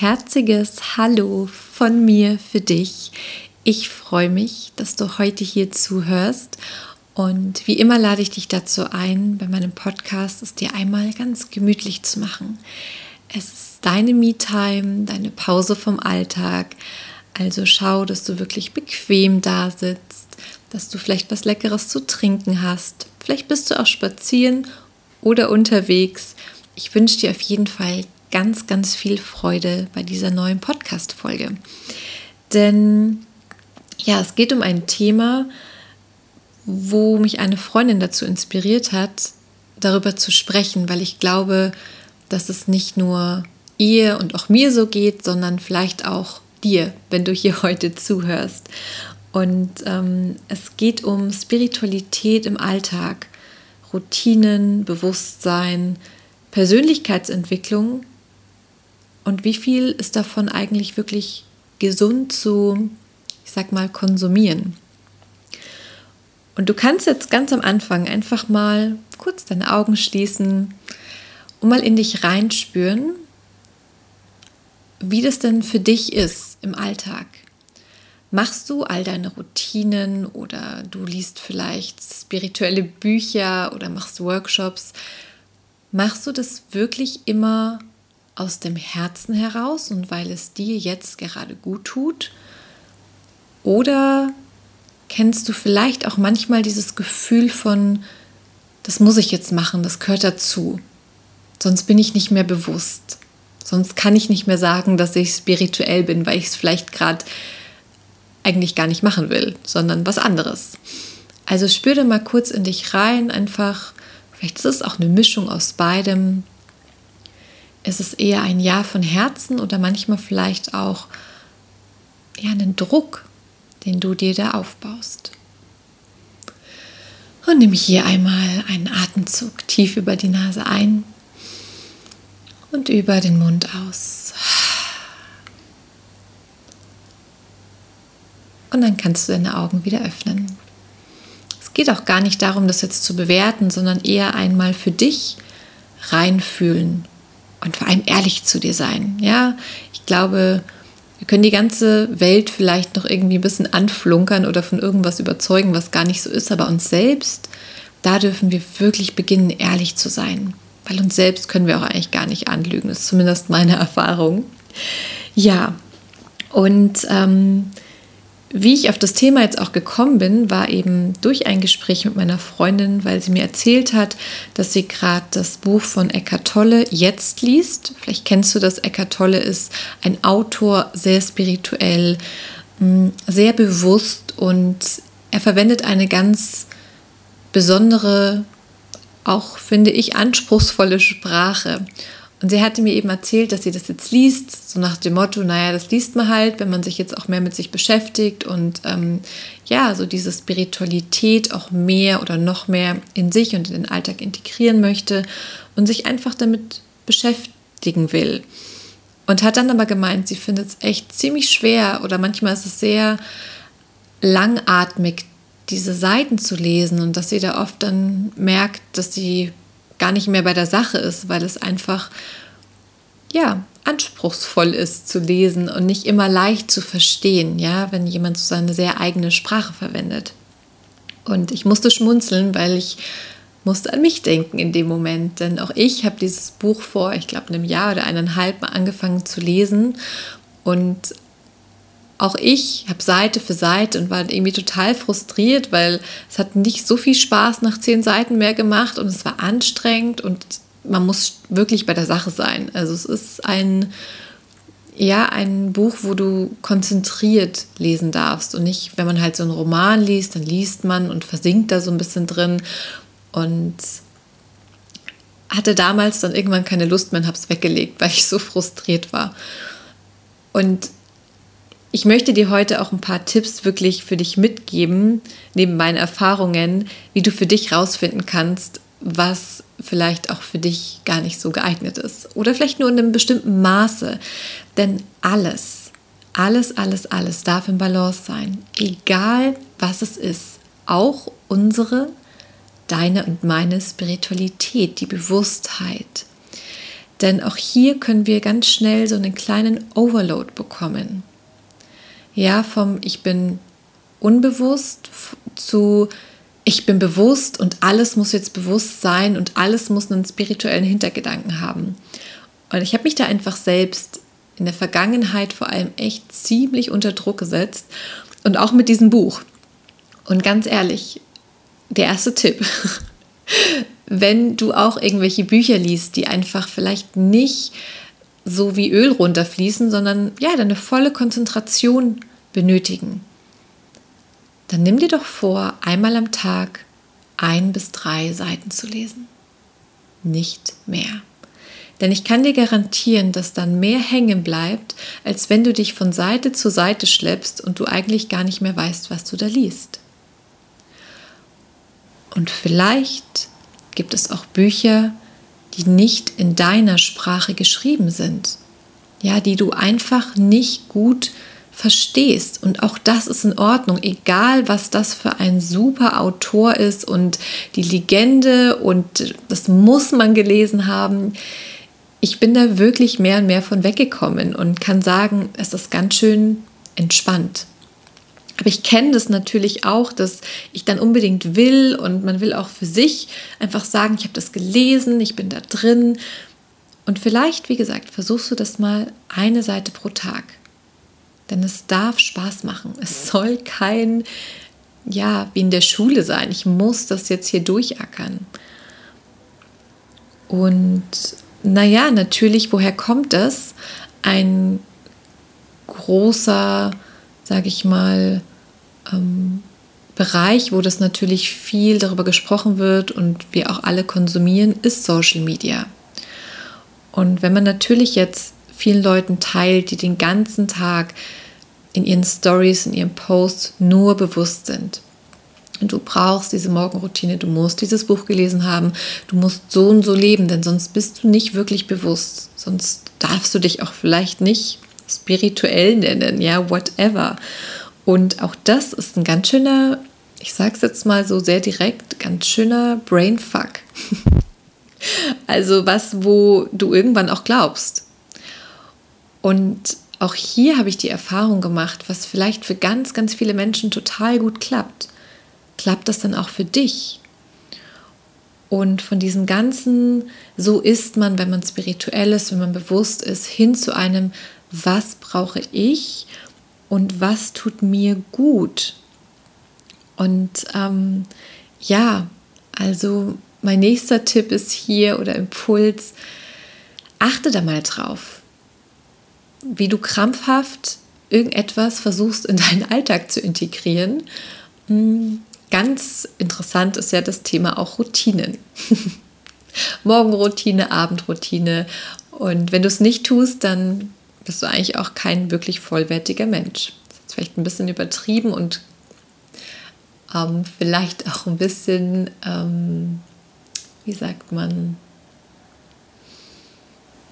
Herziges Hallo von mir für dich. Ich freue mich, dass du heute hier zuhörst. Und wie immer lade ich dich dazu ein, bei meinem Podcast es dir einmal ganz gemütlich zu machen. Es ist deine Me-Time, deine Pause vom Alltag. Also schau, dass du wirklich bequem da sitzt, dass du vielleicht was Leckeres zu trinken hast. Vielleicht bist du auch spazieren oder unterwegs. Ich wünsche dir auf jeden Fall ganz, ganz viel Freude bei dieser neuen Podcast-Folge. Denn ja, es geht um ein Thema, wo mich eine Freundin dazu inspiriert hat, darüber zu sprechen, weil ich glaube, dass es nicht nur ihr und auch mir so geht, sondern vielleicht auch dir, wenn du hier heute zuhörst. Und ähm, es geht um Spiritualität im Alltag, Routinen, Bewusstsein, Persönlichkeitsentwicklung und wie viel ist davon eigentlich wirklich gesund zu, ich sag mal, konsumieren. Und du kannst jetzt ganz am Anfang einfach mal kurz deine Augen schließen und mal in dich reinspüren, wie das denn für dich ist im Alltag. Machst du all deine Routinen oder du liest vielleicht spirituelle Bücher oder machst Workshops? Machst du das wirklich immer aus dem Herzen heraus und weil es dir jetzt gerade gut tut? Oder kennst du vielleicht auch manchmal dieses Gefühl von, das muss ich jetzt machen, das gehört dazu, sonst bin ich nicht mehr bewusst, sonst kann ich nicht mehr sagen, dass ich spirituell bin, weil ich es vielleicht gerade eigentlich gar nicht machen will, sondern was anderes. Also spür da mal kurz in dich rein, einfach, vielleicht ist es auch eine Mischung aus beidem, ist es eher ein Ja von Herzen oder manchmal vielleicht auch ja, einen Druck, den du dir da aufbaust. Und nimm hier einmal einen Atemzug tief über die Nase ein und über den Mund aus. Und dann kannst du deine Augen wieder öffnen. Es geht auch gar nicht darum, das jetzt zu bewerten, sondern eher einmal für dich reinfühlen und vor allem ehrlich zu dir sein. Ja, ich glaube, wir können die ganze Welt vielleicht noch irgendwie ein bisschen anflunkern oder von irgendwas überzeugen, was gar nicht so ist, aber uns selbst, da dürfen wir wirklich beginnen, ehrlich zu sein. Weil uns selbst können wir auch eigentlich gar nicht anlügen. Das ist zumindest meine Erfahrung. Ja, und ähm, wie ich auf das Thema jetzt auch gekommen bin, war eben durch ein Gespräch mit meiner Freundin, weil sie mir erzählt hat, dass sie gerade das Buch von Eckart Tolle jetzt liest. Vielleicht kennst du das. Eckart Tolle ist ein Autor, sehr spirituell, mm, sehr bewusst und er verwendet eine ganz besondere, auch finde ich, anspruchsvolle Sprache. Und sie hatte mir eben erzählt, dass sie das jetzt liest, so nach dem Motto, naja, das liest man halt, wenn man sich jetzt auch mehr mit sich beschäftigt und ähm, ja, so diese Spiritualität auch mehr oder noch mehr in sich und in den Alltag integrieren möchte und sich einfach damit beschäftigen will. Und hat dann aber gemeint, sie findet es echt ziemlich schwer oder manchmal ist es sehr langatmig, diese Seiten zu lesen und dass sie da oft dann merkt, dass sie gar nicht mehr bei der Sache ist, weil es einfach ja anspruchsvoll ist zu lesen und nicht immer leicht zu verstehen, ja, wenn jemand so seine sehr eigene Sprache verwendet. Und ich musste schmunzeln, weil ich musste an mich denken in dem Moment, denn auch ich habe dieses Buch vor, ich glaube, einem Jahr oder eineinhalb Mal angefangen zu lesen und auch ich habe Seite für Seite und war irgendwie total frustriert, weil es hat nicht so viel Spaß nach zehn Seiten mehr gemacht und es war anstrengend und man muss wirklich bei der Sache sein. Also es ist ein, ja, ein Buch, wo du konzentriert lesen darfst und nicht, wenn man halt so einen Roman liest, dann liest man und versinkt da so ein bisschen drin und hatte damals dann irgendwann keine Lust mehr und habe es weggelegt, weil ich so frustriert war. Und ich möchte dir heute auch ein paar Tipps wirklich für dich mitgeben, neben meinen Erfahrungen, wie du für dich rausfinden kannst, was vielleicht auch für dich gar nicht so geeignet ist. Oder vielleicht nur in einem bestimmten Maße. Denn alles, alles, alles, alles darf im Balance sein. Egal was es ist. Auch unsere, deine und meine Spiritualität, die Bewusstheit. Denn auch hier können wir ganz schnell so einen kleinen Overload bekommen. Ja, vom Ich bin unbewusst zu ich bin bewusst und alles muss jetzt bewusst sein und alles muss einen spirituellen Hintergedanken haben. Und ich habe mich da einfach selbst in der Vergangenheit vor allem echt ziemlich unter Druck gesetzt und auch mit diesem Buch. Und ganz ehrlich, der erste Tipp, wenn du auch irgendwelche Bücher liest, die einfach vielleicht nicht so wie Öl runterfließen, sondern ja, deine volle Konzentration benötigen, dann nimm dir doch vor, einmal am Tag ein bis drei Seiten zu lesen. Nicht mehr. Denn ich kann dir garantieren, dass dann mehr hängen bleibt, als wenn du dich von Seite zu Seite schleppst und du eigentlich gar nicht mehr weißt, was du da liest. Und vielleicht gibt es auch Bücher, die nicht in deiner Sprache geschrieben sind. Ja, die du einfach nicht gut verstehst. Und auch das ist in Ordnung, egal was das für ein super Autor ist und die Legende und das muss man gelesen haben. Ich bin da wirklich mehr und mehr von weggekommen und kann sagen, es ist ganz schön entspannt. Aber ich kenne das natürlich auch, dass ich dann unbedingt will und man will auch für sich einfach sagen, ich habe das gelesen, ich bin da drin. Und vielleicht, wie gesagt, versuchst du das mal eine Seite pro Tag. Denn es darf Spaß machen. Es soll kein, ja, wie in der Schule sein. Ich muss das jetzt hier durchackern. Und naja, natürlich, woher kommt das? Ein großer, sage ich mal, ähm, Bereich, wo das natürlich viel darüber gesprochen wird und wir auch alle konsumieren, ist Social Media. Und wenn man natürlich jetzt vielen Leuten teilt, die den ganzen Tag in ihren Stories, in ihren Posts nur bewusst sind. Und du brauchst diese Morgenroutine, du musst dieses Buch gelesen haben, du musst so und so leben, denn sonst bist du nicht wirklich bewusst. Sonst darfst du dich auch vielleicht nicht spirituell nennen, ja, whatever. Und auch das ist ein ganz schöner, ich sag's jetzt mal so sehr direkt, ganz schöner Brainfuck. also was, wo du irgendwann auch glaubst. Und auch hier habe ich die Erfahrung gemacht, was vielleicht für ganz, ganz viele Menschen total gut klappt. Klappt das dann auch für dich? Und von diesem ganzen, so ist man, wenn man spirituell ist, wenn man bewusst ist, hin zu einem, was brauche ich und was tut mir gut? Und ähm, ja, also mein nächster Tipp ist hier oder Impuls, achte da mal drauf wie du krampfhaft irgendetwas versuchst in deinen Alltag zu integrieren. Hm, ganz interessant ist ja das Thema auch Routinen. Morgenroutine, Abendroutine. Und wenn du es nicht tust, dann bist du eigentlich auch kein wirklich vollwertiger Mensch. Das ist vielleicht ein bisschen übertrieben und ähm, vielleicht auch ein bisschen, ähm, wie sagt man,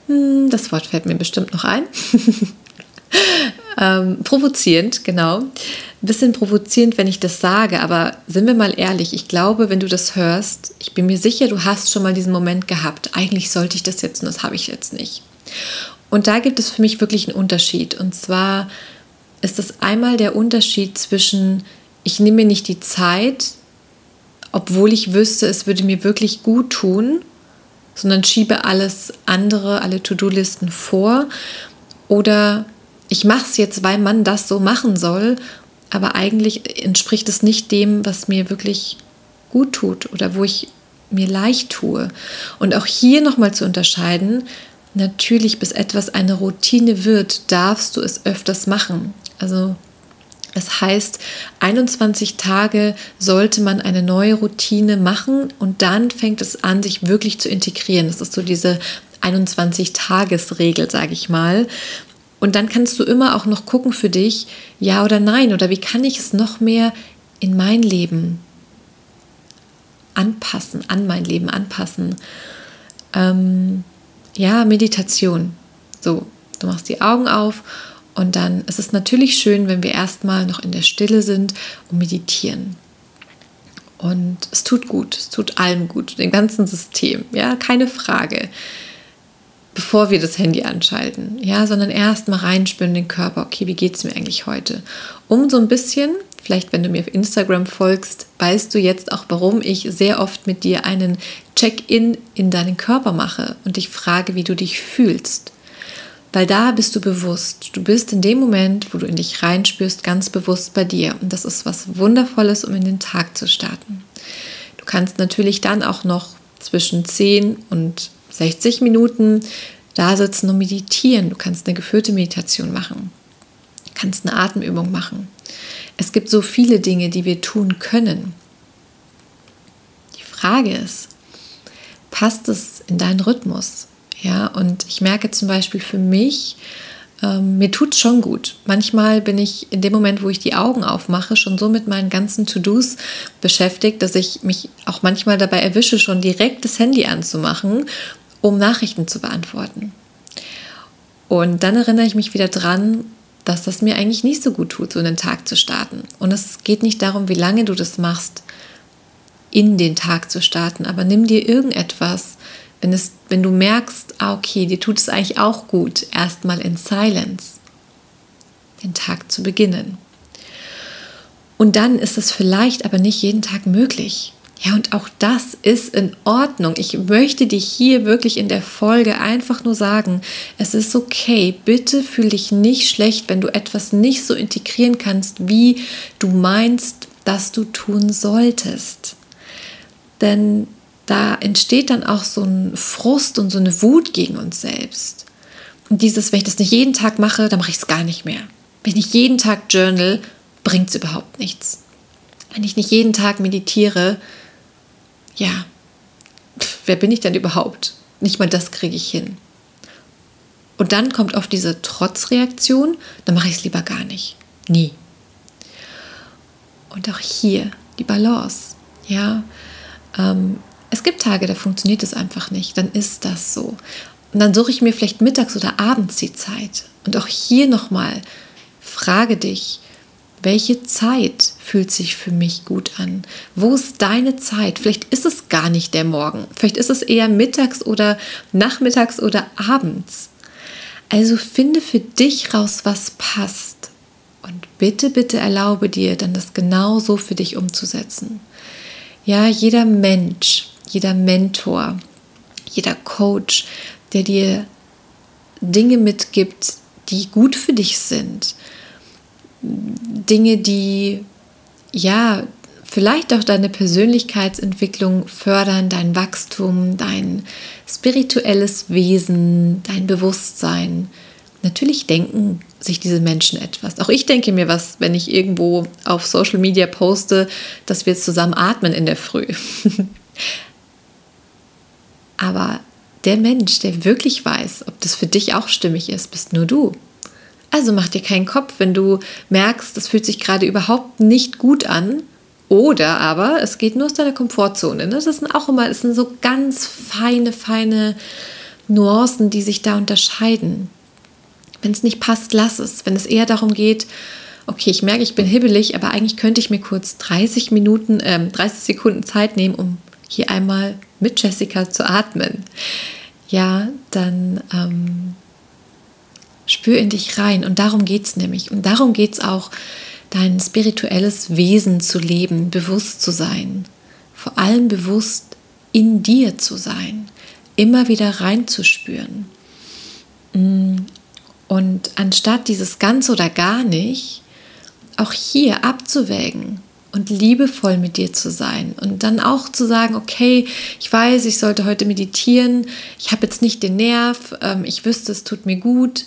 hm, das Wort fällt mir bestimmt noch ein. ähm, provozierend, genau. Ein bisschen provozierend, wenn ich das sage, aber sind wir mal ehrlich, ich glaube, wenn du das hörst, ich bin mir sicher, du hast schon mal diesen Moment gehabt. Eigentlich sollte ich das jetzt und das habe ich jetzt nicht. Und da gibt es für mich wirklich einen Unterschied. Und zwar ist das einmal der Unterschied zwischen, ich nehme mir nicht die Zeit, obwohl ich wüsste, es würde mir wirklich gut tun, sondern schiebe alles andere, alle To-Do-Listen vor. Oder ich mache es jetzt, weil man das so machen soll, aber eigentlich entspricht es nicht dem, was mir wirklich gut tut oder wo ich mir leicht tue. Und auch hier nochmal zu unterscheiden, natürlich bis etwas eine Routine wird, darfst du es öfters machen. Also Das heißt, 21 Tage sollte man eine neue Routine machen und dann fängt es an, sich wirklich zu integrieren. Das ist so diese 21-Tages-Regel, sage ich mal. Und dann kannst du immer auch noch gucken für dich, ja oder nein, oder wie kann ich es noch mehr in mein Leben anpassen, an mein Leben anpassen. Ähm, ja, Meditation. So, du machst die Augen auf und dann ist es natürlich schön, wenn wir erstmal noch in der Stille sind und meditieren. Und es tut gut, es tut allem gut, dem ganzen System, ja, keine Frage. Bevor wir das Handy anschalten, ja, sondern erstmal reinspüren in den Körper, okay, wie geht es mir eigentlich heute? Um so ein bisschen, vielleicht wenn du mir auf Instagram folgst, weißt du jetzt auch, warum ich sehr oft mit dir einen Check-in in deinen Körper mache und dich frage, wie du dich fühlst. Weil da bist du bewusst. Du bist in dem Moment, wo du in dich reinspürst, ganz bewusst bei dir. Und das ist was Wundervolles, um in den Tag zu starten. Du kannst natürlich dann auch noch zwischen 10 und 60 Minuten da sitzen und meditieren. Du kannst eine geführte Meditation machen. Kannst eine Atemübung machen. Es gibt so viele Dinge, die wir tun können. Die Frage ist, passt es in deinen Rhythmus? Ja, und ich merke zum Beispiel für mich, ähm, mir tut es schon gut. Manchmal bin ich in dem Moment, wo ich die Augen aufmache, schon so mit meinen ganzen To-Dos beschäftigt, dass ich mich auch manchmal dabei erwische, schon direkt das Handy anzumachen, um Nachrichten zu beantworten. Und dann erinnere ich mich wieder dran, dass das mir eigentlich nicht so gut tut, so einen Tag zu starten. Und es geht nicht darum, wie lange du das machst, in den Tag zu starten, aber nimm dir irgendetwas, wenn, es, wenn du merkst, ah, okay, dir tut es eigentlich auch gut, erstmal in Silence den Tag zu beginnen. Und dann ist es vielleicht aber nicht jeden Tag möglich. Ja, und auch das ist in Ordnung. Ich möchte dich hier wirklich in der Folge einfach nur sagen, es ist okay. Bitte fühl dich nicht schlecht, wenn du etwas nicht so integrieren kannst, wie du meinst, dass du tun solltest. Denn da entsteht dann auch so ein Frust und so eine Wut gegen uns selbst. Und dieses, wenn ich das nicht jeden Tag mache, dann mache ich es gar nicht mehr. Wenn ich nicht jeden Tag journal, bringt es überhaupt nichts. Wenn ich nicht jeden Tag meditiere, ja, wer bin ich denn überhaupt? Nicht mal das kriege ich hin. Und dann kommt oft diese Trotzreaktion, dann mache ich es lieber gar nicht. Nie. Und auch hier die Balance. Ja, ähm, es gibt Tage, da funktioniert es einfach nicht. Dann ist das so. Und dann suche ich mir vielleicht mittags oder abends die Zeit. Und auch hier nochmal, frage dich, welche Zeit fühlt sich für mich gut an? Wo ist deine Zeit? Vielleicht ist es gar nicht der Morgen. Vielleicht ist es eher mittags oder nachmittags oder abends. Also finde für dich raus, was passt. Und bitte, bitte erlaube dir dann das genau so für dich umzusetzen. Ja, jeder Mensch, jeder Mentor, jeder Coach, der dir Dinge mitgibt, die gut für dich sind, Dinge, die ja vielleicht auch deine Persönlichkeitsentwicklung fördern, dein Wachstum, dein spirituelles Wesen, dein Bewusstsein. Natürlich denken sich diese Menschen etwas. Auch ich denke mir was, wenn ich irgendwo auf Social Media poste, dass wir zusammen atmen in der Früh. Aber der Mensch, der wirklich weiß, ob das für dich auch stimmig ist, bist nur du. Also mach dir keinen Kopf, wenn du merkst, das fühlt sich gerade überhaupt nicht gut an. Oder aber es geht nur aus deiner Komfortzone. Ne? Das sind auch immer, das sind so ganz feine, feine Nuancen, die sich da unterscheiden. Wenn es nicht passt, lass es. Wenn es eher darum geht, okay, ich merke, ich bin hibbelig, aber eigentlich könnte ich mir kurz 30 Minuten, äh, 30 Sekunden Zeit nehmen, um hier einmal mit Jessica zu atmen. Ja, dann ähm, Spür in dich rein. Und darum geht es nämlich. Und darum geht es auch, dein spirituelles Wesen zu leben, bewusst zu sein. Vor allem bewusst in dir zu sein. Immer wieder reinzuspüren. Mm. Und anstatt dieses ganz oder gar nicht, auch hier abzuwägen und liebevoll mit dir zu sein und dann auch zu sagen, okay, ich weiß, ich sollte heute meditieren, ich habe jetzt nicht den Nerv, ähm, ich wüsste, es tut mir gut,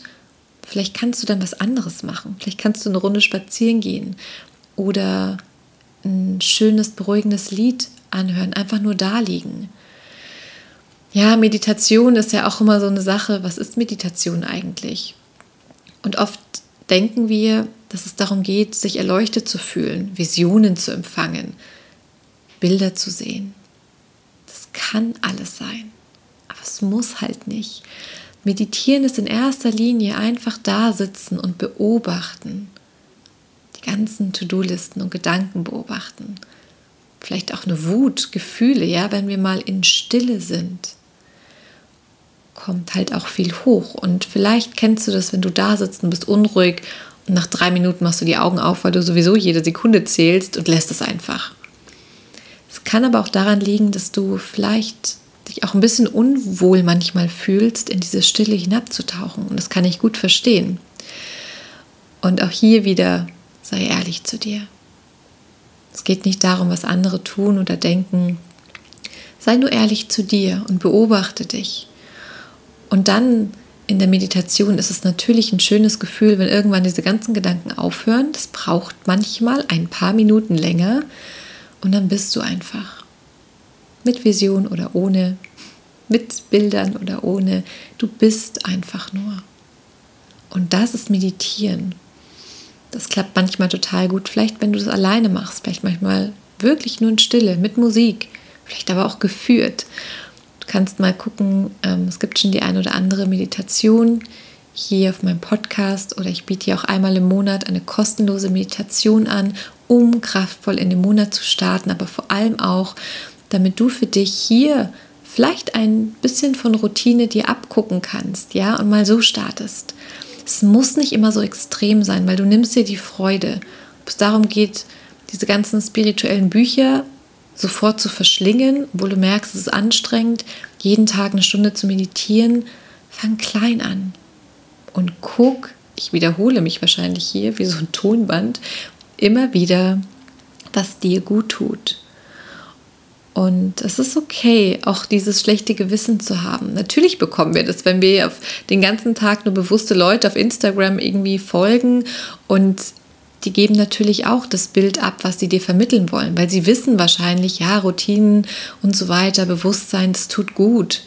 Vielleicht kannst du dann was anderes machen. Vielleicht kannst du eine Runde spazieren gehen oder ein schönes, beruhigendes Lied anhören, einfach nur da liegen. Ja, Meditation ist ja auch immer so eine Sache. Was ist Meditation eigentlich? Und oft denken wir, dass es darum geht, sich erleuchtet zu fühlen, Visionen zu empfangen, Bilder zu sehen. Das kann alles sein, aber es muss halt nicht. Meditieren ist in erster Linie einfach da sitzen und beobachten. Die ganzen To-Do-Listen und Gedanken beobachten. Vielleicht auch eine Wut, Gefühle, ja, wenn wir mal in Stille sind kommt halt auch viel hoch. Und vielleicht kennst du das, wenn du da sitzt und bist unruhig und nach drei Minuten machst du die Augen auf, weil du sowieso jede Sekunde zählst und lässt es einfach. Es kann aber auch daran liegen, dass du vielleicht dich auch ein bisschen unwohl manchmal fühlst, in diese Stille hinabzutauchen. Und das kann ich gut verstehen. Und auch hier wieder sei ehrlich zu dir. Es geht nicht darum, was andere tun oder denken. Sei nur ehrlich zu dir und beobachte dich. Und dann in der Meditation ist es natürlich ein schönes Gefühl, wenn irgendwann diese ganzen Gedanken aufhören. Das braucht manchmal ein paar Minuten länger und dann bist du einfach mit Vision oder ohne, mit Bildern oder ohne. Du bist einfach nur. Und das ist Meditieren. Das klappt manchmal total gut. Vielleicht, wenn du das alleine machst, vielleicht manchmal wirklich nur in Stille, mit Musik, vielleicht aber auch geführt. Du kannst mal gucken, ähm, es gibt schon die ein oder andere Meditation hier auf meinem Podcast oder ich biete hier auch einmal im Monat eine kostenlose Meditation an, um kraftvoll in den Monat zu starten, aber vor allem auch, damit du für dich hier vielleicht ein bisschen von Routine dir abgucken kannst, ja, und mal so startest. Es muss nicht immer so extrem sein, weil du nimmst dir die Freude. Ob es darum geht, diese ganzen spirituellen Bücher sofort zu verschlingen, obwohl du merkst, es ist anstrengend, jeden Tag eine Stunde zu meditieren, fang klein an und guck, ich wiederhole mich wahrscheinlich hier wie so ein Tonband, immer wieder, was dir gut tut. Und es ist okay, auch dieses schlechte Gewissen zu haben. Natürlich bekommen wir das, wenn wir den ganzen Tag nur bewusste Leute auf Instagram irgendwie folgen und die geben natürlich auch das Bild ab, was sie dir vermitteln wollen, weil sie wissen wahrscheinlich, ja, Routinen und so weiter, Bewusstsein, das tut gut.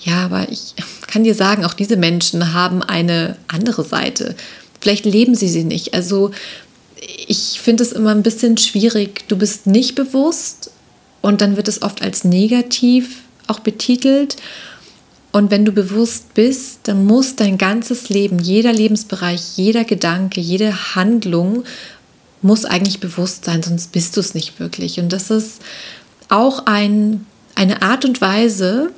Ja, aber ich kann dir sagen, auch diese Menschen haben eine andere Seite. Vielleicht leben sie sie nicht. Also ich finde es immer ein bisschen schwierig. Du bist nicht bewusst und dann wird es oft als negativ auch betitelt. Und wenn du bewusst bist, dann muss dein ganzes Leben, jeder Lebensbereich, jeder Gedanke, jede Handlung muss eigentlich bewusst sein, sonst bist du es nicht wirklich. Und das ist auch ein, eine Art und Weise,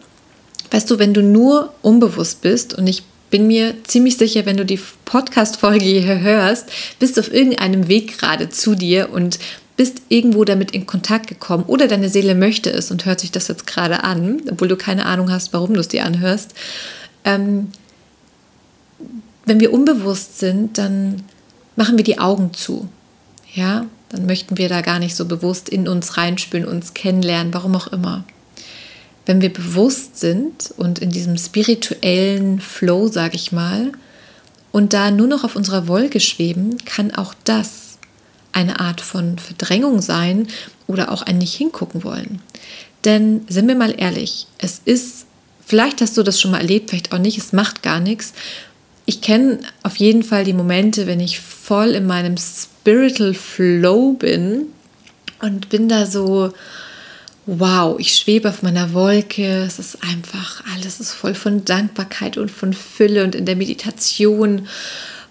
weißt du, wenn du nur unbewusst bist und ich bin mir ziemlich sicher, wenn du die Podcast-Folge hier hörst, bist du auf irgendeinem Weg gerade zu dir und bist irgendwo damit in Kontakt gekommen oder deine Seele möchte es und hört sich das jetzt gerade an, obwohl du keine Ahnung hast, warum du es dir anhörst. Ähm, wenn wir unbewusst sind, dann machen wir die Augen zu. Ja, dann möchten wir da gar nicht so bewusst in uns reinspülen, uns kennenlernen, warum auch immer. Wenn wir bewusst sind und in diesem spirituellen Flow, sage ich mal, und da nur noch auf unserer Wolke schweben, kann auch das eine Art von Verdrängung sein oder auch ein nicht hingucken wollen. Denn sind wir mal ehrlich, es ist, vielleicht hast du das schon mal erlebt, vielleicht auch nicht, es macht gar nichts. Ich kenne auf jeden Fall die Momente, wenn ich voll in meinem Spiritual Flow bin und bin da so, wow, ich schwebe auf meiner Wolke, es ist einfach, alles ist voll von Dankbarkeit und von Fülle und in der Meditation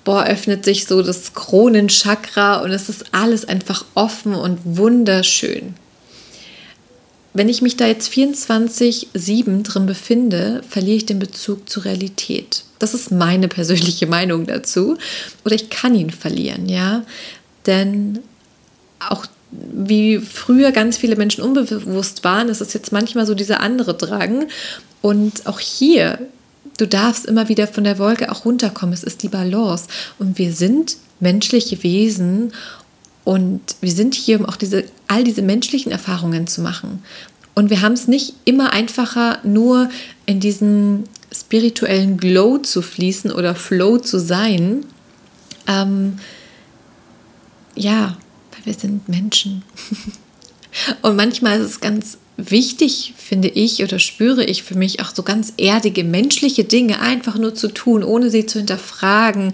boah, öffnet sich so das Kronenchakra und es ist alles einfach offen und wunderschön. Wenn ich mich da jetzt 24-7 drin befinde, verliere ich den Bezug zur Realität. Das ist meine persönliche Meinung dazu. Oder ich kann ihn verlieren, ja. Denn auch wie früher ganz viele Menschen unbewusst waren, ist es jetzt manchmal so dieser andere Drang. Und auch hier Du darfst immer wieder von der Wolke auch runterkommen. Es ist die Balance. Und wir sind menschliche Wesen und wir sind hier, um auch diese, all diese menschlichen Erfahrungen zu machen. Und wir haben es nicht immer einfacher, nur in diesem spirituellen Glow zu fließen oder Flow zu sein. Ähm, ja, weil wir sind Menschen. Und manchmal ist es ganz wichtig, finde ich oder spüre ich für mich auch so ganz erdige menschliche Dinge einfach nur zu tun, ohne sie zu hinterfragen.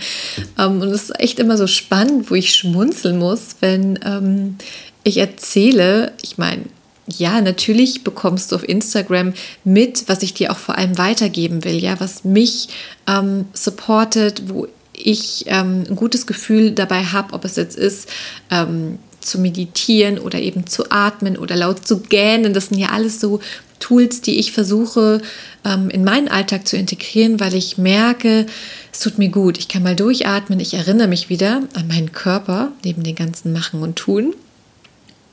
Ähm, und es ist echt immer so spannend, wo ich schmunzeln muss, wenn ähm, ich erzähle, ich meine, ja, natürlich bekommst du auf Instagram mit, was ich dir auch vor allem weitergeben will, ja, was mich ähm, supportet, wo ich ähm, ein gutes Gefühl dabei habe, ob es jetzt ist, ähm, zu meditieren oder eben zu atmen oder laut zu gähnen. Das sind ja alles so Tools, die ich versuche ähm, in meinen Alltag zu integrieren, weil ich merke, es tut mir gut. Ich kann mal durchatmen, ich erinnere mich wieder an meinen Körper neben den ganzen Machen und Tun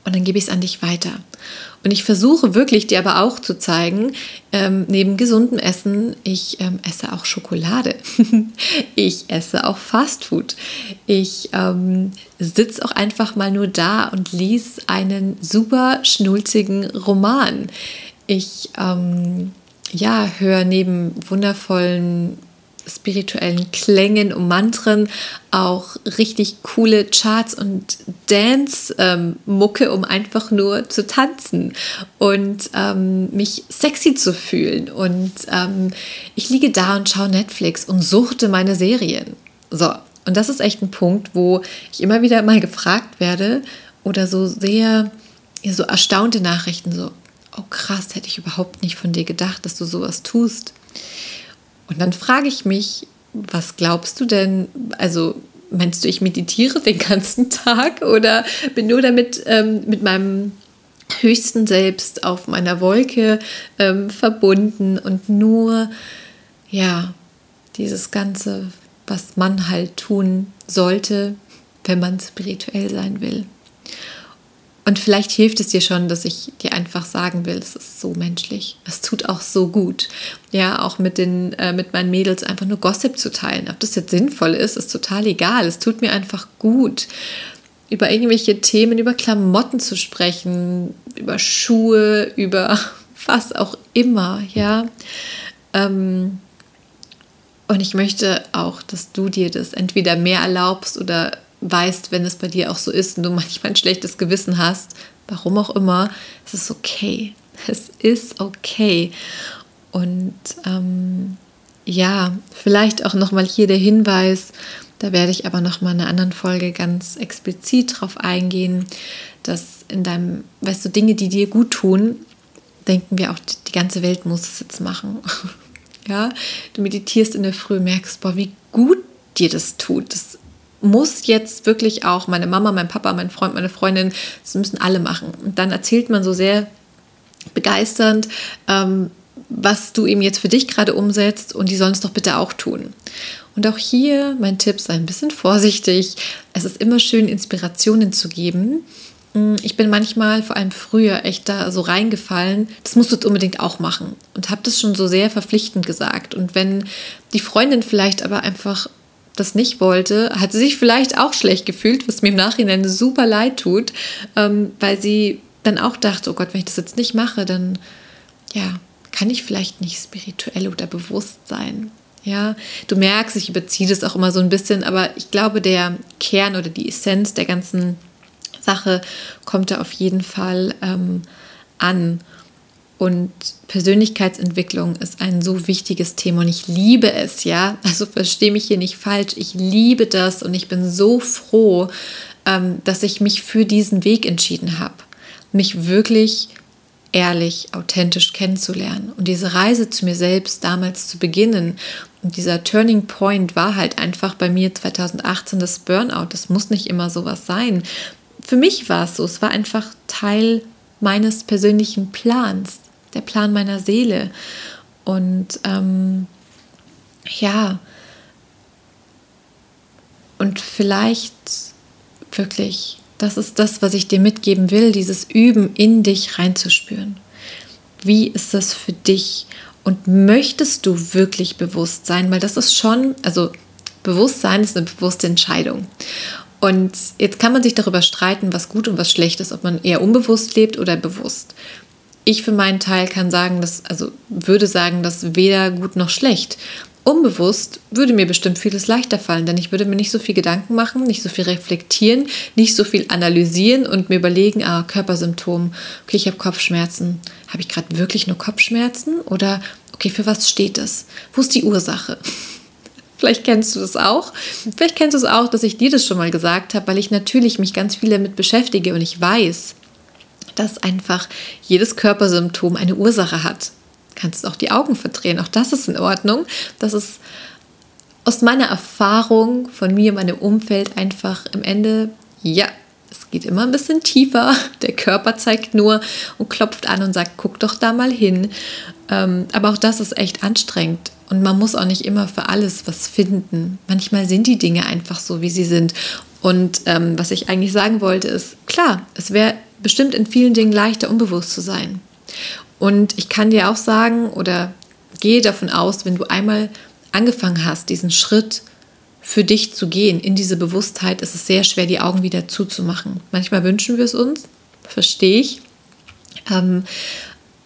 und dann gebe ich es an dich weiter. Und ich versuche wirklich dir aber auch zu zeigen, ähm, neben gesundem Essen, ich ähm, esse auch Schokolade. ich esse auch Fastfood. Ich ähm, sitze auch einfach mal nur da und lies einen super schnulzigen Roman. Ich ähm, ja, höre neben wundervollen spirituellen Klängen und Mantren auch richtig coole Charts und Dance-Mucke, ähm, um einfach nur zu tanzen und ähm, mich sexy zu fühlen. Und ähm, ich liege da und schaue Netflix und suchte meine Serien. So, und das ist echt ein Punkt, wo ich immer wieder mal gefragt werde oder so sehr, so erstaunte Nachrichten, so, oh krass, hätte ich überhaupt nicht von dir gedacht, dass du sowas tust. Und dann frage ich mich, was glaubst du denn? Also meinst du, ich meditiere den ganzen Tag oder bin nur damit ähm, mit meinem höchsten Selbst auf meiner Wolke ähm, verbunden und nur, ja, dieses Ganze, was man halt tun sollte, wenn man spirituell sein will. Und vielleicht hilft es dir schon, dass ich dir einfach sagen will, es ist so menschlich. Es tut auch so gut. Ja, auch mit, den, äh, mit meinen Mädels einfach nur Gossip zu teilen. Ob das jetzt sinnvoll ist, ist total egal. Es tut mir einfach gut. Über irgendwelche Themen, über Klamotten zu sprechen, über Schuhe, über was auch immer, ja. Ähm, und ich möchte auch, dass du dir das entweder mehr erlaubst oder weißt, wenn es bei dir auch so ist und du manchmal ein schlechtes Gewissen hast, warum auch immer, es ist okay. Es ist okay. Und ähm, ja, vielleicht auch nochmal hier der Hinweis, da werde ich aber nochmal in einer anderen Folge ganz explizit drauf eingehen, dass in deinem, weißt du, Dinge, die dir gut tun, denken wir auch, die ganze Welt muss es jetzt machen. ja, du meditierst in der Früh, merkst, boah, wie gut dir das tut. Das muss jetzt wirklich auch meine Mama, mein Papa, mein Freund, meine Freundin, das müssen alle machen. Und dann erzählt man so sehr begeisternd, ähm, was du eben jetzt für dich gerade umsetzt und die sollen es doch bitte auch tun. Und auch hier mein Tipp, sei ein bisschen vorsichtig. Es ist immer schön, Inspirationen zu geben. Mm, ich bin manchmal, vor allem früher, echt da so reingefallen, das musst du jetzt unbedingt auch machen. Und habe das schon so sehr verpflichtend gesagt. Und wenn die Freundin vielleicht aber einfach das nicht wollte, hat sich vielleicht auch schlecht gefühlt, was mir im Nachhinein super leid tut, ähm, weil sie dann auch dachte, oh Gott, wenn ich das jetzt nicht mache, dann ja, kann ich vielleicht nicht spirituell oder bewusst sein. Ja, du merkst, ich überziehe das auch immer so ein bisschen, aber ich glaube, der Kern oder die Essenz der ganzen Sache kommt da auf jeden Fall ähm, an. Und Persönlichkeitsentwicklung ist ein so wichtiges Thema und ich liebe es, ja. Also verstehe mich hier nicht falsch. Ich liebe das und ich bin so froh, ähm, dass ich mich für diesen Weg entschieden habe. Mich wirklich ehrlich, authentisch kennenzulernen und diese Reise zu mir selbst damals zu beginnen. Und dieser Turning Point war halt einfach bei mir 2018 das Burnout. Das muss nicht immer sowas sein. Für mich war es so, es war einfach Teil meines persönlichen Plans der Plan meiner Seele. Und ähm, ja, und vielleicht wirklich, das ist das, was ich dir mitgeben will, dieses Üben in dich reinzuspüren. Wie ist das für dich? Und möchtest du wirklich bewusst sein? Weil das ist schon, also Bewusstsein ist eine bewusste Entscheidung. Und jetzt kann man sich darüber streiten, was gut und was schlecht ist, ob man eher unbewusst lebt oder bewusst ich für meinen Teil kann sagen, dass, also würde sagen, dass weder gut noch schlecht. Unbewusst würde mir bestimmt vieles leichter fallen, denn ich würde mir nicht so viel Gedanken machen, nicht so viel reflektieren, nicht so viel analysieren und mir überlegen, ah, Körpersymptom, okay, ich habe Kopfschmerzen. Habe ich gerade wirklich nur Kopfschmerzen? Oder, okay, für was steht es? Wo ist die Ursache? Vielleicht kennst du das auch. Vielleicht kennst du es auch, dass ich dir das schon mal gesagt habe, weil ich natürlich mich ganz viel damit beschäftige und ich weiß, dass einfach jedes Körpersymptom eine Ursache hat. Kannst auch die Augen verdrehen, auch das ist in Ordnung. Das ist aus meiner Erfahrung von mir, meinem Umfeld einfach im Ende, ja, es geht immer ein bisschen tiefer. Der Körper zeigt nur und klopft an und sagt, guck doch da mal hin. Ähm, aber auch das ist echt anstrengend. Und man muss auch nicht immer für alles was finden. Manchmal sind die Dinge einfach so, wie sie sind. Und ähm, was ich eigentlich sagen wollte, ist, klar, es wäre bestimmt in vielen Dingen leichter, unbewusst zu sein. Und ich kann dir auch sagen oder gehe davon aus, wenn du einmal angefangen hast, diesen Schritt für dich zu gehen, in diese Bewusstheit, ist es sehr schwer, die Augen wieder zuzumachen. Manchmal wünschen wir es uns, verstehe ich. Ähm,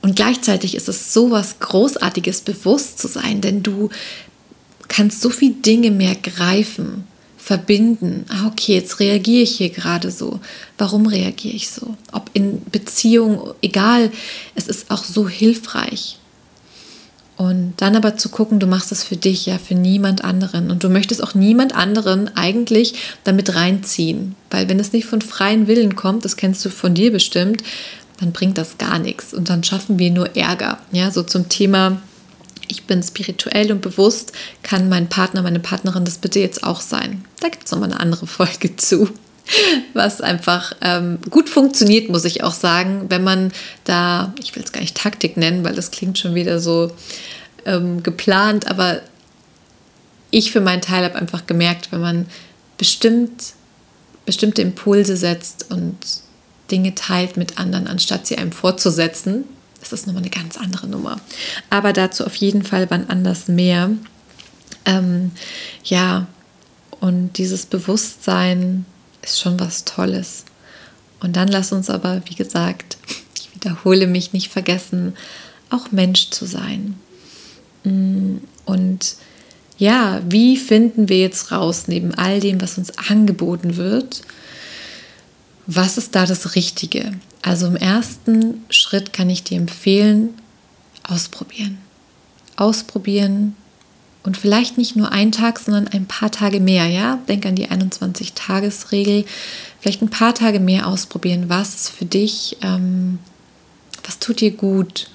und gleichzeitig ist es so was Großartiges, bewusst zu sein, denn du kannst so viele Dinge mehr greifen verbinden. Ah, okay, jetzt reagiere ich hier gerade so. Warum reagiere ich so? Ob in Beziehung, egal, es ist auch so hilfreich. Und dann aber zu gucken, du machst es für dich, ja, für niemand anderen. Und du möchtest auch niemand anderen eigentlich damit reinziehen. Weil wenn es nicht von freien Willen kommt, das kennst du von dir bestimmt, dann bringt das gar nichts. Und dann schaffen wir nur Ärger. Ja, so zum Thema ich bin spirituell und bewusst, kann mein Partner, meine Partnerin das bitte jetzt auch sein? Da gibt es nochmal eine andere Folge zu, was einfach ähm, gut funktioniert, muss ich auch sagen, wenn man da, ich will es gar nicht Taktik nennen, weil das klingt schon wieder so ähm, geplant, aber ich für meinen Teil habe einfach gemerkt, wenn man bestimmt, bestimmte Impulse setzt und Dinge teilt mit anderen, anstatt sie einem vorzusetzen, das ist nochmal eine ganz andere Nummer. Aber dazu auf jeden Fall wann anders mehr. Ähm, ja, und dieses Bewusstsein ist schon was Tolles. Und dann lass uns aber, wie gesagt, ich wiederhole mich, nicht vergessen, auch Mensch zu sein. Mm, und ja, wie finden wir jetzt raus, neben all dem, was uns angeboten wird, was ist da das Richtige? Also im ersten Schritt kann ich dir empfehlen, ausprobieren. Ausprobieren und vielleicht nicht nur einen Tag, sondern ein paar Tage mehr, ja? Denk an die 21-Tages-Regel. Vielleicht ein paar Tage mehr ausprobieren. Was ist für dich, ähm, was tut dir gut?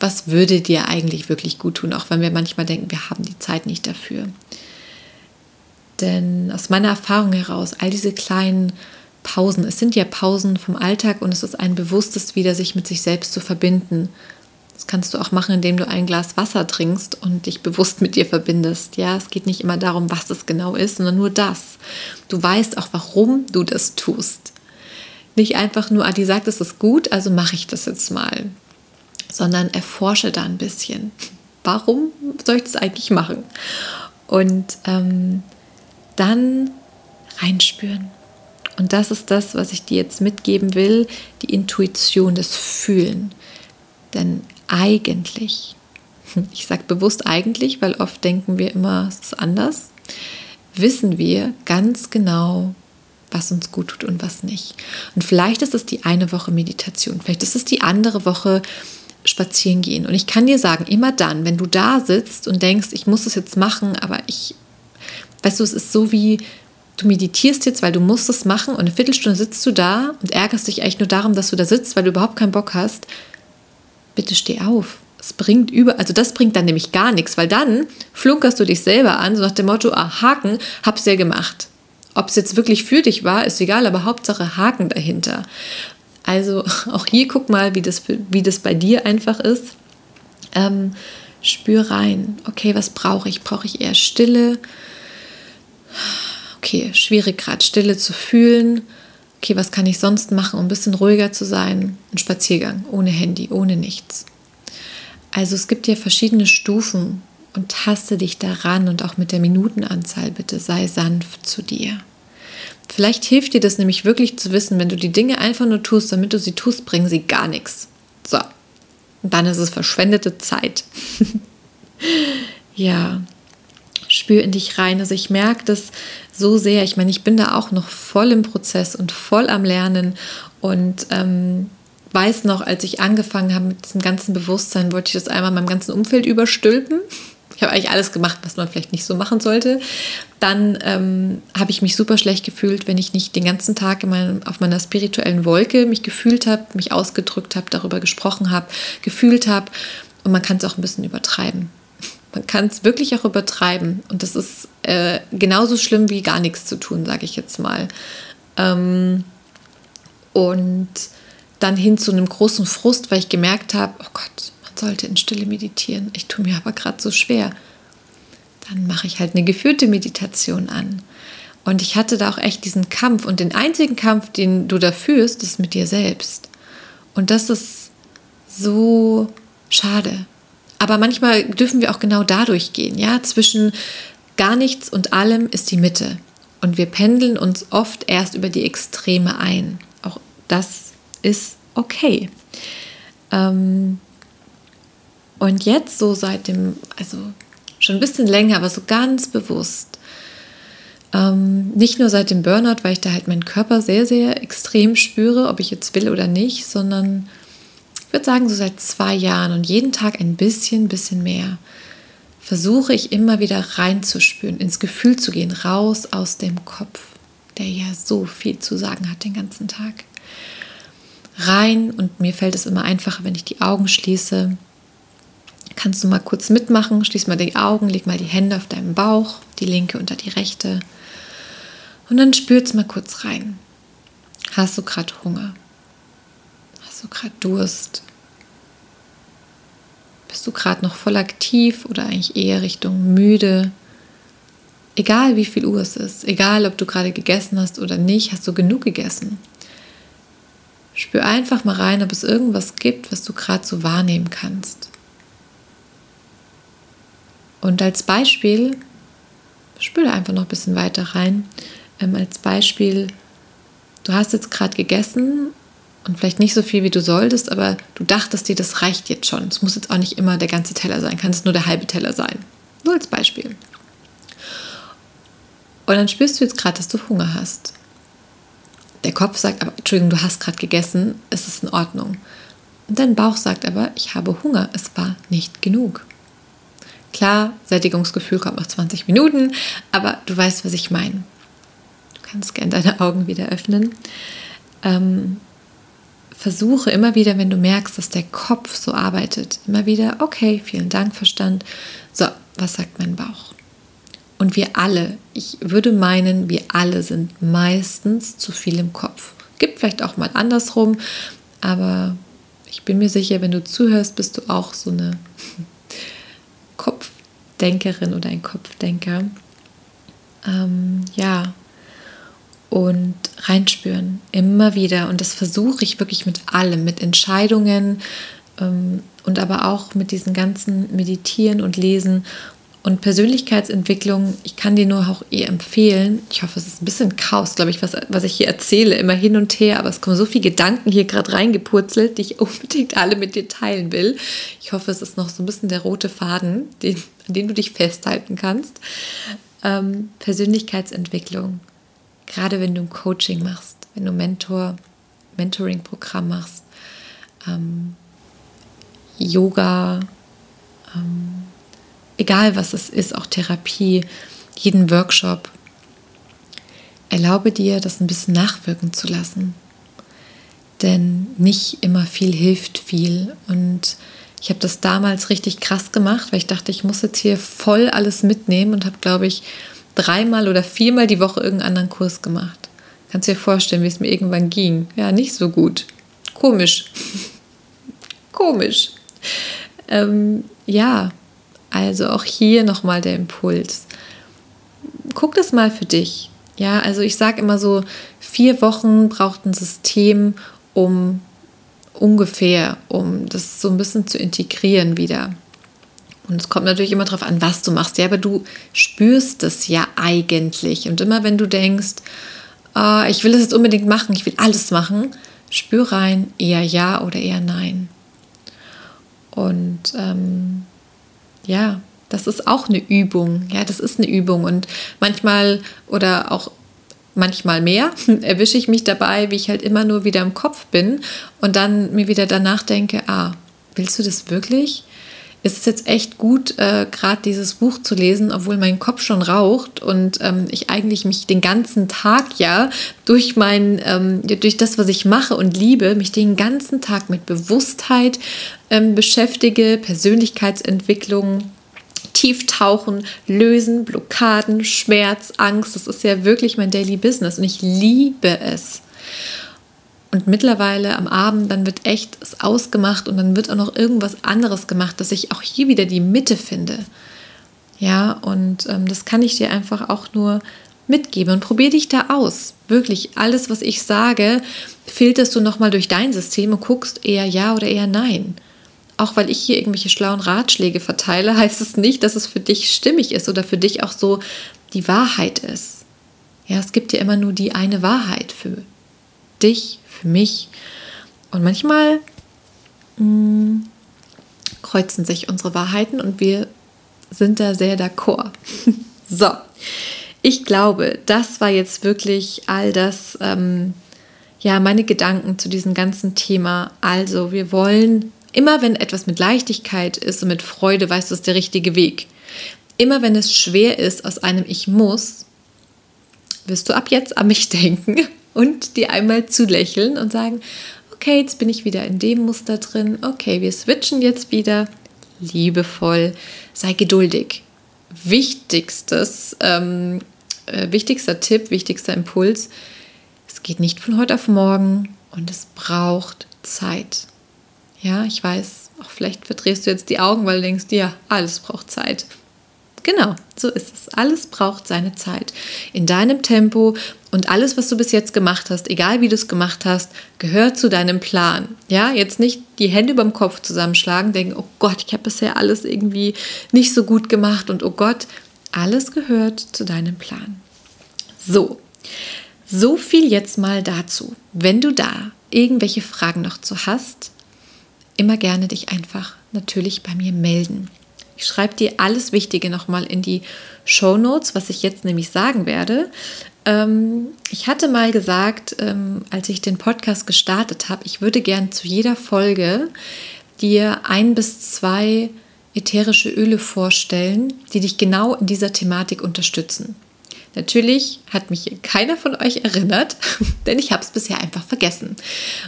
Was würde dir eigentlich wirklich gut tun? Auch wenn wir manchmal denken, wir haben die Zeit nicht dafür. Denn aus meiner Erfahrung heraus, all diese kleinen Pausen. Es sind ja Pausen vom Alltag und es ist ein bewusstes wieder, sich mit sich selbst zu verbinden. Das kannst du auch machen, indem du ein Glas Wasser trinkst und dich bewusst mit dir verbindest. Ja, es geht nicht immer darum, was es genau ist, sondern nur das. Du weißt auch, warum du das tust. Nicht einfach nur, ah, die sagt, es ist gut, also mache ich das jetzt mal. Sondern erforsche da ein bisschen. Warum soll ich das eigentlich machen? Und ähm, dann reinspüren. Und das ist das, was ich dir jetzt mitgeben will, die Intuition, das Fühlen. Denn eigentlich, ich sage bewusst eigentlich, weil oft denken wir immer, es ist anders, wissen wir ganz genau, was uns gut tut und was nicht. Und vielleicht ist es die eine Woche Meditation, vielleicht ist es die andere Woche spazieren gehen. Und ich kann dir sagen, immer dann, wenn du da sitzt und denkst, ich muss es jetzt machen, aber ich, weißt du, es ist so wie, du meditierst jetzt, weil du musst es machen und eine Viertelstunde sitzt du da und ärgerst dich eigentlich nur darum, dass du da sitzt, weil du überhaupt keinen Bock hast, bitte steh auf. Es bringt über, also das bringt dann nämlich gar nichts, weil dann flunkerst du dich selber an, so nach dem Motto, ah, Haken, hab's ja gemacht. Ob es jetzt wirklich für dich war, ist egal, aber Hauptsache Haken dahinter. Also auch hier guck mal, wie das, wie das bei dir einfach ist. Ähm, spür rein. Okay, was brauche ich? Brauche ich eher Stille? Okay, schwierig gerade Stille zu fühlen. Okay, was kann ich sonst machen, um ein bisschen ruhiger zu sein? Ein Spaziergang, ohne Handy, ohne nichts. Also es gibt ja verschiedene Stufen und taste dich daran und auch mit der Minutenanzahl bitte sei sanft zu dir. Vielleicht hilft dir das nämlich wirklich zu wissen, wenn du die Dinge einfach nur tust, damit du sie tust, bringen sie gar nichts. So, dann ist es verschwendete Zeit. ja, spür in dich rein. Also ich merke das so sehr. Ich meine, ich bin da auch noch voll im Prozess und voll am Lernen und ähm, weiß noch, als ich angefangen habe mit diesem ganzen Bewusstsein, wollte ich das einmal meinem ganzen Umfeld überstülpen. Ich habe eigentlich alles gemacht, was man vielleicht nicht so machen sollte. Dann ähm, habe ich mich super schlecht gefühlt, wenn ich nicht den ganzen Tag meinem, auf meiner spirituellen Wolke mich gefühlt habe, mich ausgedrückt habe, darüber gesprochen habe, gefühlt habe. Und man kann es auch ein bisschen übertreiben. Man kann es wirklich auch übertreiben. Und das ist äh, genauso schlimm wie gar nichts zu tun, sage ich jetzt mal. Ähm, und dann hin zu einem großen Frust, weil ich gemerkt habe, oh Gott, sollte in Stille meditieren. Ich tue mir aber gerade so schwer. Dann mache ich halt eine geführte Meditation an. Und ich hatte da auch echt diesen Kampf. Und den einzigen Kampf, den du da führst, ist mit dir selbst. Und das ist so schade. Aber manchmal dürfen wir auch genau dadurch gehen. Ja, zwischen gar nichts und allem ist die Mitte. Und wir pendeln uns oft erst über die Extreme ein. Auch das ist okay. Ähm, und jetzt so seit dem, also schon ein bisschen länger, aber so ganz bewusst. Ähm, nicht nur seit dem Burnout, weil ich da halt meinen Körper sehr, sehr extrem spüre, ob ich jetzt will oder nicht, sondern ich würde sagen, so seit zwei Jahren und jeden Tag ein bisschen, bisschen mehr versuche ich immer wieder reinzuspüren, ins Gefühl zu gehen, raus aus dem Kopf, der ja so viel zu sagen hat den ganzen Tag. Rein und mir fällt es immer einfacher, wenn ich die Augen schließe Kannst du mal kurz mitmachen, schließ mal die Augen, leg mal die Hände auf deinen Bauch, die linke unter die rechte. Und dann spürst mal kurz rein. Hast du gerade Hunger? Hast du gerade Durst? Bist du gerade noch voll aktiv oder eigentlich eher Richtung müde? Egal wie viel Uhr es ist, egal ob du gerade gegessen hast oder nicht, hast du genug gegessen. Spür einfach mal rein, ob es irgendwas gibt, was du gerade so wahrnehmen kannst. Und als Beispiel, spüle einfach noch ein bisschen weiter rein, ähm, als Beispiel, du hast jetzt gerade gegessen und vielleicht nicht so viel, wie du solltest, aber du dachtest dir, das reicht jetzt schon. Es muss jetzt auch nicht immer der ganze Teller sein, kann es nur der halbe Teller sein. Nur als Beispiel. Und dann spürst du jetzt gerade, dass du Hunger hast. Der Kopf sagt aber, Entschuldigung, du hast gerade gegessen, es ist in Ordnung. Und dein Bauch sagt aber, ich habe Hunger, es war nicht genug. Klar, Sättigungsgefühl kommt nach 20 Minuten, aber du weißt, was ich meine. Du kannst gerne deine Augen wieder öffnen. Ähm, versuche immer wieder, wenn du merkst, dass der Kopf so arbeitet, immer wieder, okay, vielen Dank, Verstand. So, was sagt mein Bauch? Und wir alle, ich würde meinen, wir alle sind meistens zu viel im Kopf. Gibt vielleicht auch mal andersrum, aber ich bin mir sicher, wenn du zuhörst, bist du auch so eine Kopfdenkerin oder ein Kopfdenker. Ähm, ja, und reinspüren, immer wieder. Und das versuche ich wirklich mit allem, mit Entscheidungen ähm, und aber auch mit diesen ganzen Meditieren und Lesen und Persönlichkeitsentwicklung, ich kann dir nur auch eh empfehlen. Ich hoffe, es ist ein bisschen Chaos, glaube ich, was, was ich hier erzähle, immer hin und her, aber es kommen so viele Gedanken hier gerade reingepurzelt, die ich unbedingt alle mit dir teilen will. Ich hoffe, es ist noch so ein bisschen der rote Faden, den, an dem du dich festhalten kannst. Ähm, Persönlichkeitsentwicklung, gerade wenn du ein Coaching machst, wenn du Mentor, Mentoring-Programm machst, ähm, Yoga, ähm, egal was es ist, auch Therapie, jeden Workshop, erlaube dir, das ein bisschen nachwirken zu lassen. Denn nicht immer viel hilft viel. Und ich habe das damals richtig krass gemacht, weil ich dachte, ich muss jetzt hier voll alles mitnehmen und habe, glaube ich, dreimal oder viermal die Woche irgendeinen anderen Kurs gemacht. Kannst dir vorstellen, wie es mir irgendwann ging. Ja, nicht so gut. Komisch. Komisch. Ähm, ja, also auch hier nochmal der Impuls. Guck das mal für dich. Ja, also ich sage immer so, vier Wochen braucht ein System, um ungefähr, um das so ein bisschen zu integrieren wieder. Und es kommt natürlich immer darauf an, was du machst. Ja, aber du spürst es ja eigentlich. Und immer wenn du denkst, oh, ich will es jetzt unbedingt machen, ich will alles machen, spür rein, eher ja oder eher nein. Und ähm, ja, das ist auch eine Übung. Ja, das ist eine Übung. Und manchmal oder auch manchmal mehr erwische ich mich dabei, wie ich halt immer nur wieder im Kopf bin und dann mir wieder danach denke, ah, willst du das wirklich? Ist es jetzt echt gut, äh, gerade dieses Buch zu lesen, obwohl mein Kopf schon raucht und ähm, ich eigentlich mich den ganzen Tag ja durch mein, ähm, durch das, was ich mache und liebe, mich den ganzen Tag mit Bewusstheit ähm, beschäftige, Persönlichkeitsentwicklung, Tieftauchen, Lösen, Blockaden, Schmerz, Angst. Das ist ja wirklich mein Daily Business und ich liebe es. Und mittlerweile am Abend, dann wird echt es ausgemacht und dann wird auch noch irgendwas anderes gemacht, dass ich auch hier wieder die Mitte finde. Ja, und ähm, das kann ich dir einfach auch nur mitgeben und probier dich da aus. Wirklich, alles, was ich sage, filterst du nochmal durch dein System und guckst eher ja oder eher nein auch weil ich hier irgendwelche schlauen Ratschläge verteile, heißt es nicht, dass es für dich stimmig ist oder für dich auch so die Wahrheit ist. Ja, es gibt ja immer nur die eine Wahrheit für dich, für mich. Und manchmal mh, hm, kreuzen sich unsere Wahrheiten und wir sind da sehr d'accord. so, ich glaube, das war jetzt wirklich all das, ähm, ja, meine Gedanken zu diesem ganzen Thema. Also, wir wollen Immer wenn etwas mit Leichtigkeit ist und mit Freude, weißt du, ist der richtige Weg. Immer wenn es schwer ist aus einem Ich muss, wirst du ab jetzt an mich denken und dir einmal zulächeln und sagen, okay, jetzt bin ich wieder in dem Muster drin, okay, wir switchen jetzt wieder, liebevoll, sei geduldig. Wichtigstes, ähm, äh, wichtigster Tipp, wichtigster Impuls, es geht nicht von heute auf morgen und es braucht Zeit. Ja, ich weiß, auch vielleicht verdrehst du jetzt die Augen, weil du denkst, ja, alles braucht Zeit. Genau, so ist es. Alles braucht seine Zeit. In deinem Tempo und alles, was du bis jetzt gemacht hast, egal wie du es gemacht hast, gehört zu deinem Plan. Ja, jetzt nicht die Hände über dem Kopf zusammenschlagen, denken, oh Gott, ich habe bisher alles irgendwie nicht so gut gemacht und oh Gott, alles gehört zu deinem Plan. So, so viel jetzt mal dazu. Wenn du da irgendwelche Fragen noch zu hast, immer gerne dich einfach natürlich bei mir melden. Ich schreibe dir alles Wichtige nochmal in die Show Notes, was ich jetzt nämlich sagen werde. Ähm, ich hatte mal gesagt, ähm, als ich den Podcast gestartet habe, ich würde gern zu jeder Folge dir ein bis zwei ätherische Öle vorstellen, die dich genau in dieser Thematik unterstützen. Natürlich hat mich keiner von euch erinnert, denn ich habe es bisher einfach vergessen.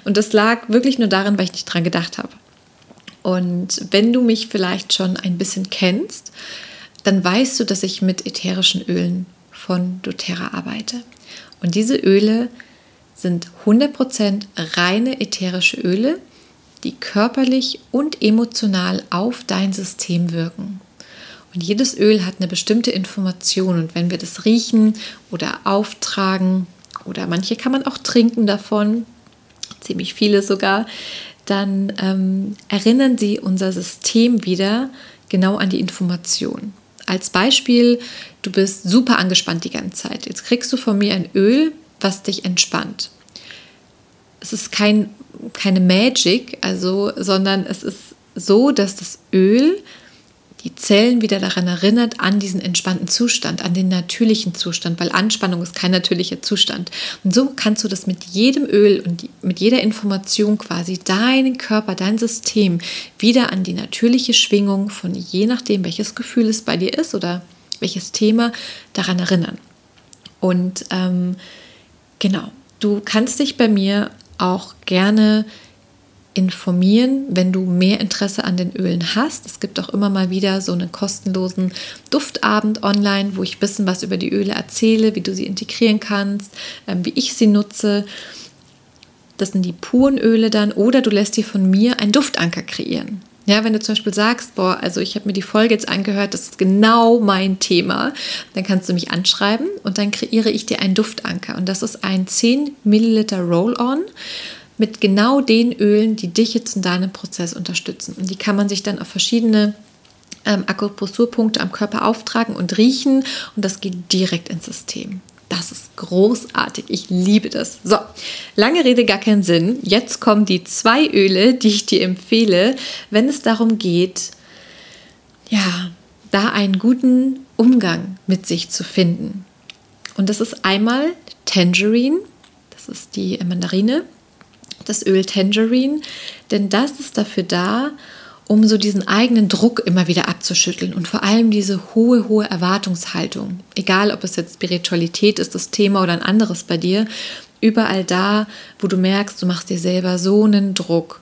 Und das lag wirklich nur daran, weil ich nicht dran gedacht habe. Und wenn du mich vielleicht schon ein bisschen kennst, dann weißt du, dass ich mit ätherischen Ölen von doTERRA arbeite. Und diese Öle sind 100% reine ätherische Öle, die körperlich und emotional auf dein System wirken. Und jedes Öl hat eine bestimmte Information und wenn wir das riechen oder auftragen oder manche kann man auch trinken davon, ziemlich viele sogar, dann ähm, erinnern sie unser System wieder genau an die Information. Als Beispiel, du bist super angespannt die ganze Zeit. Jetzt kriegst du von mir ein Öl, was dich entspannt. Es ist kein, keine Magic, also, sondern es ist so, dass das Öl die Zellen wieder daran erinnert, an diesen entspannten Zustand, an den natürlichen Zustand, weil Anspannung ist kein natürlicher Zustand. Und so kannst du das mit jedem Öl und mit jeder Information quasi deinen Körper, dein System wieder an die natürliche Schwingung von je nachdem, welches Gefühl es bei dir ist oder welches Thema daran erinnern. Und ähm, genau, du kannst dich bei mir auch gerne informieren, wenn du mehr Interesse an den Ölen hast. Es gibt auch immer mal wieder so einen kostenlosen Duftabend online, wo ich ein bisschen was über die Öle erzähle, wie du sie integrieren kannst, ähm, wie ich sie nutze. Das sind die puren Öle dann. Oder du lässt dir von mir einen Duftanker kreieren. Ja, wenn du zum Beispiel sagst, boah, also ich habe mir die Folge jetzt angehört, das ist genau mein Thema, dann kannst du mich anschreiben und dann kreiere ich dir einen Duftanker. Und das ist ein 10 Milliliter Roll-On mit genau den Ölen, die dich jetzt in deinem Prozess unterstützen. Und die kann man sich dann auf verschiedene ähm, Akupressurpunkte am Körper auftragen und riechen und das geht direkt ins System. Das ist großartig. Ich liebe das. So, lange Rede, gar keinen Sinn. Jetzt kommen die zwei Öle, die ich dir empfehle, wenn es darum geht, ja, da einen guten Umgang mit sich zu finden. Und das ist einmal Tangerine, das ist die Mandarine, das Öl Tangerine, denn das ist dafür da, um so diesen eigenen Druck immer wieder abzuschütteln und vor allem diese hohe, hohe Erwartungshaltung. Egal, ob es jetzt Spiritualität ist, das Thema oder ein anderes bei dir, überall da, wo du merkst, du machst dir selber so einen Druck,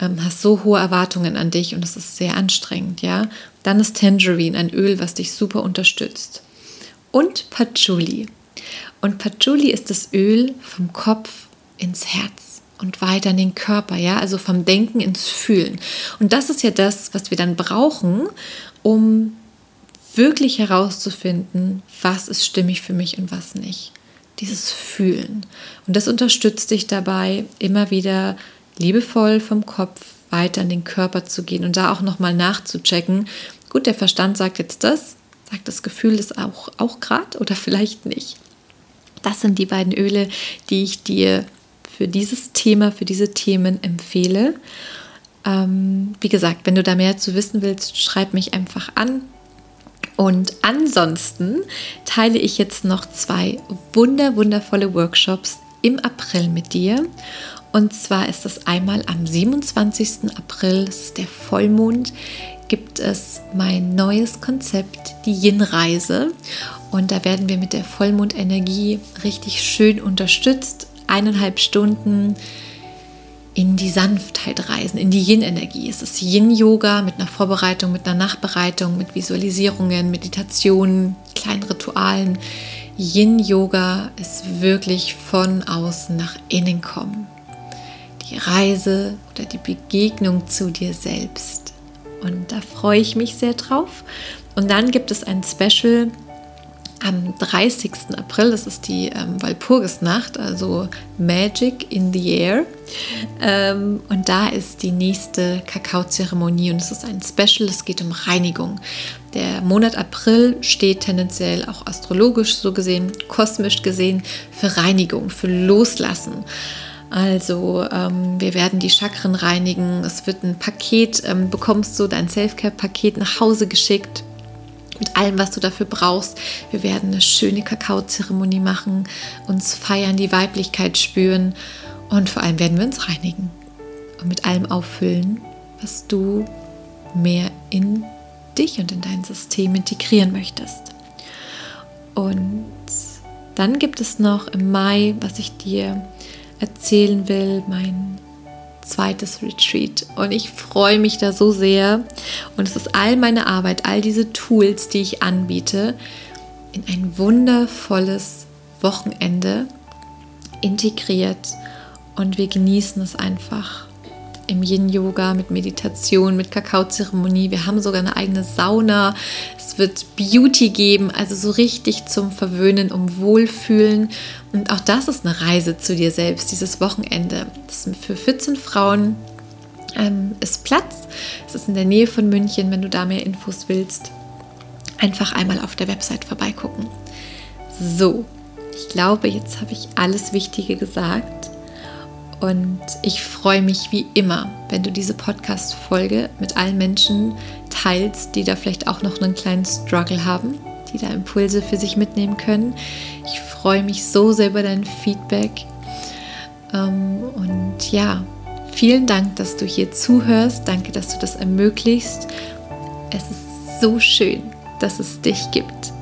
ähm, hast so hohe Erwartungen an dich und es ist sehr anstrengend, ja, dann ist Tangerine ein Öl, was dich super unterstützt. Und Patchouli. Und Patchouli ist das Öl vom Kopf ins Herz und weiter in den Körper, ja, also vom Denken ins Fühlen. Und das ist ja das, was wir dann brauchen, um wirklich herauszufinden, was ist stimmig für mich und was nicht. Dieses Fühlen. Und das unterstützt dich dabei, immer wieder liebevoll vom Kopf weiter in den Körper zu gehen und da auch nochmal nachzuchecken. Gut, der Verstand sagt jetzt das, sagt das Gefühl das auch, auch gerade oder vielleicht nicht. Das sind die beiden Öle, die ich dir für dieses Thema, für diese Themen empfehle. Ähm, wie gesagt, wenn du da mehr zu wissen willst, schreib mich einfach an. Und ansonsten teile ich jetzt noch zwei wunder wundervolle Workshops im April mit dir. Und zwar ist das einmal am 27. April, das ist der Vollmond, gibt es mein neues Konzept, die Yin-Reise. Und da werden wir mit der Vollmondenergie richtig schön unterstützt eineinhalb Stunden in die Sanftheit reisen, in die Yin-Energie. Es ist Yin-Yoga mit einer Vorbereitung, mit einer Nachbereitung, mit Visualisierungen, Meditationen, kleinen Ritualen. Yin-Yoga ist wirklich von außen nach innen kommen. Die Reise oder die Begegnung zu dir selbst. Und da freue ich mich sehr drauf. Und dann gibt es ein Special am 30. April, das ist die ähm, Walpurgisnacht, also Magic in the Air. Ähm, und da ist die nächste Kakaozeremonie und es ist ein Special, es geht um Reinigung. Der Monat April steht tendenziell auch astrologisch so gesehen, kosmisch gesehen, für Reinigung, für Loslassen. Also ähm, wir werden die Chakren reinigen. Es wird ein Paket, ähm, bekommst du dein Selfcare-Paket nach Hause geschickt mit allem, was du dafür brauchst. Wir werden eine schöne Kakaozeremonie machen, uns feiern, die Weiblichkeit spüren und vor allem werden wir uns reinigen und mit allem auffüllen, was du mehr in dich und in dein System integrieren möchtest. Und dann gibt es noch im Mai, was ich dir erzählen will, mein zweites Retreat. Und ich freue mich da so sehr. Und es ist all meine Arbeit, all diese Tools, die ich anbiete, in ein wundervolles Wochenende integriert. Und wir genießen es einfach im Yin-Yoga, mit Meditation, mit Kakaozeremonie. Wir haben sogar eine eigene Sauna. Es wird Beauty geben, also so richtig zum Verwöhnen, um Wohlfühlen. Und auch das ist eine Reise zu dir selbst, dieses Wochenende. Das ist für 14 Frauen ähm, ist Platz. Es ist in der Nähe von München, wenn du da mehr Infos willst. Einfach einmal auf der Website vorbeigucken. So, ich glaube, jetzt habe ich alles Wichtige gesagt. Und ich freue mich wie immer, wenn du diese Podcast-Folge mit allen Menschen teilst, die da vielleicht auch noch einen kleinen Struggle haben, die da Impulse für sich mitnehmen können. Ich freue mich so sehr über dein Feedback. Ähm, und ja, vielen Dank, dass du hier zuhörst. Danke, dass du das ermöglichst. Es ist so schön, dass es dich gibt.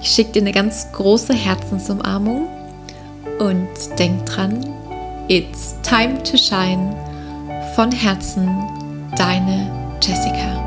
Ich schicke dir eine ganz große Herzensumarmung und denk dran, It's Time to Shine. Von Herzen, deine Jessica.